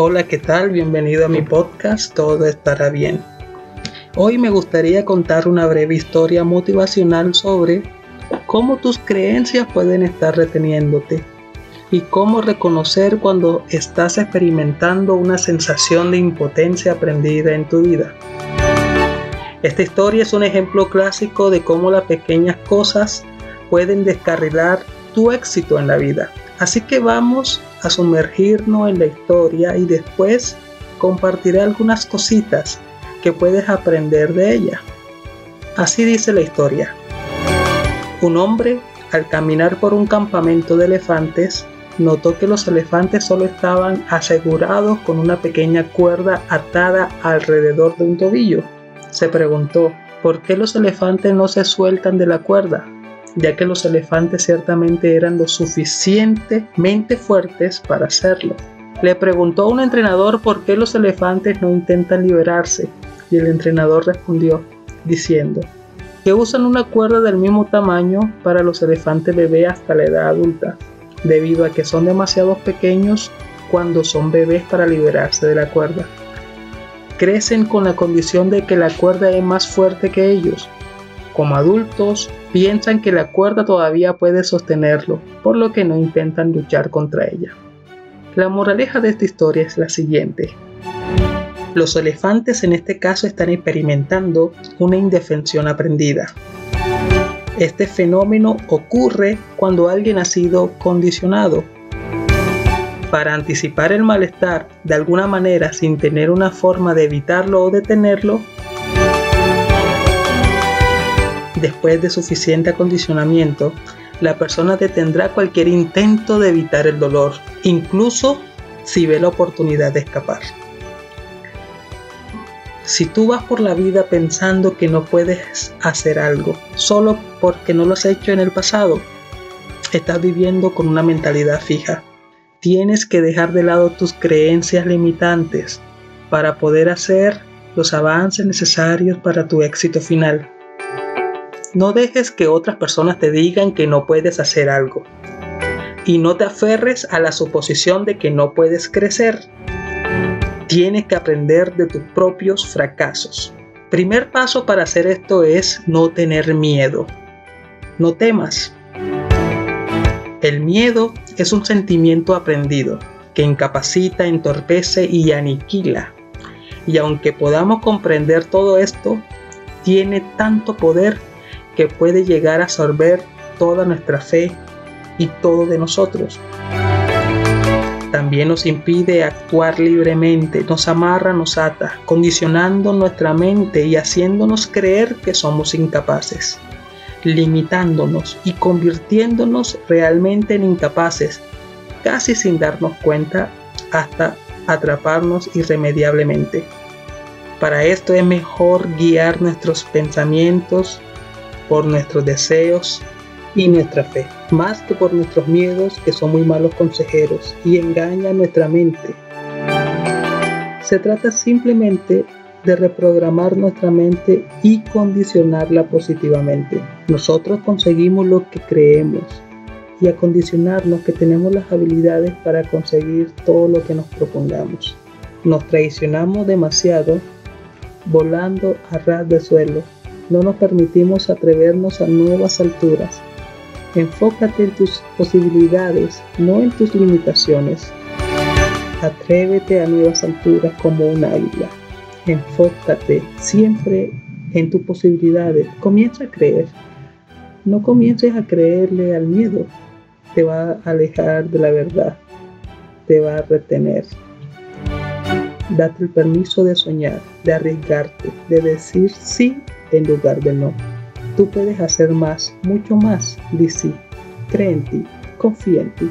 Hola, ¿qué tal? Bienvenido a mi podcast Todo estará bien. Hoy me gustaría contar una breve historia motivacional sobre cómo tus creencias pueden estar reteniéndote y cómo reconocer cuando estás experimentando una sensación de impotencia aprendida en tu vida. Esta historia es un ejemplo clásico de cómo las pequeñas cosas pueden descarrilar tu éxito en la vida. Así que vamos a sumergirnos en la historia y después compartiré algunas cositas que puedes aprender de ella. Así dice la historia. Un hombre, al caminar por un campamento de elefantes, notó que los elefantes solo estaban asegurados con una pequeña cuerda atada alrededor de un tobillo. Se preguntó, ¿por qué los elefantes no se sueltan de la cuerda? Ya que los elefantes ciertamente eran lo suficientemente fuertes para hacerlo. Le preguntó a un entrenador por qué los elefantes no intentan liberarse y el entrenador respondió diciendo que usan una cuerda del mismo tamaño para los elefantes bebés hasta la edad adulta, debido a que son demasiado pequeños cuando son bebés para liberarse de la cuerda. Crecen con la condición de que la cuerda es más fuerte que ellos. Como adultos, piensan que la cuerda todavía puede sostenerlo, por lo que no intentan luchar contra ella. La moraleja de esta historia es la siguiente. Los elefantes en este caso están experimentando una indefensión aprendida. Este fenómeno ocurre cuando alguien ha sido condicionado. Para anticipar el malestar de alguna manera sin tener una forma de evitarlo o detenerlo, Después de suficiente acondicionamiento, la persona detendrá cualquier intento de evitar el dolor, incluso si ve la oportunidad de escapar. Si tú vas por la vida pensando que no puedes hacer algo solo porque no lo has hecho en el pasado, estás viviendo con una mentalidad fija. Tienes que dejar de lado tus creencias limitantes para poder hacer los avances necesarios para tu éxito final. No dejes que otras personas te digan que no puedes hacer algo. Y no te aferres a la suposición de que no puedes crecer. Tienes que aprender de tus propios fracasos. Primer paso para hacer esto es no tener miedo. No temas. El miedo es un sentimiento aprendido que incapacita, entorpece y aniquila. Y aunque podamos comprender todo esto, tiene tanto poder que puede llegar a absorber toda nuestra fe y todo de nosotros. También nos impide actuar libremente, nos amarra, nos ata, condicionando nuestra mente y haciéndonos creer que somos incapaces, limitándonos y convirtiéndonos realmente en incapaces, casi sin darnos cuenta hasta atraparnos irremediablemente. Para esto es mejor guiar nuestros pensamientos por nuestros deseos y nuestra fe, más que por nuestros miedos que son muy malos consejeros y engañan nuestra mente. Se trata simplemente de reprogramar nuestra mente y condicionarla positivamente. Nosotros conseguimos lo que creemos y acondicionarnos que tenemos las habilidades para conseguir todo lo que nos propongamos. Nos traicionamos demasiado volando a ras de suelo no nos permitimos atrevernos a nuevas alturas. Enfócate en tus posibilidades, no en tus limitaciones. Atrévete a nuevas alturas como un águila. Enfócate siempre en tus posibilidades. Comienza a creer. No comiences a creerle al miedo. Te va a alejar de la verdad. Te va a retener. Date el permiso de soñar, de arriesgarte, de decir sí en lugar de no. Tú puedes hacer más, mucho más. Di sí. Cree en ti. Confía en ti.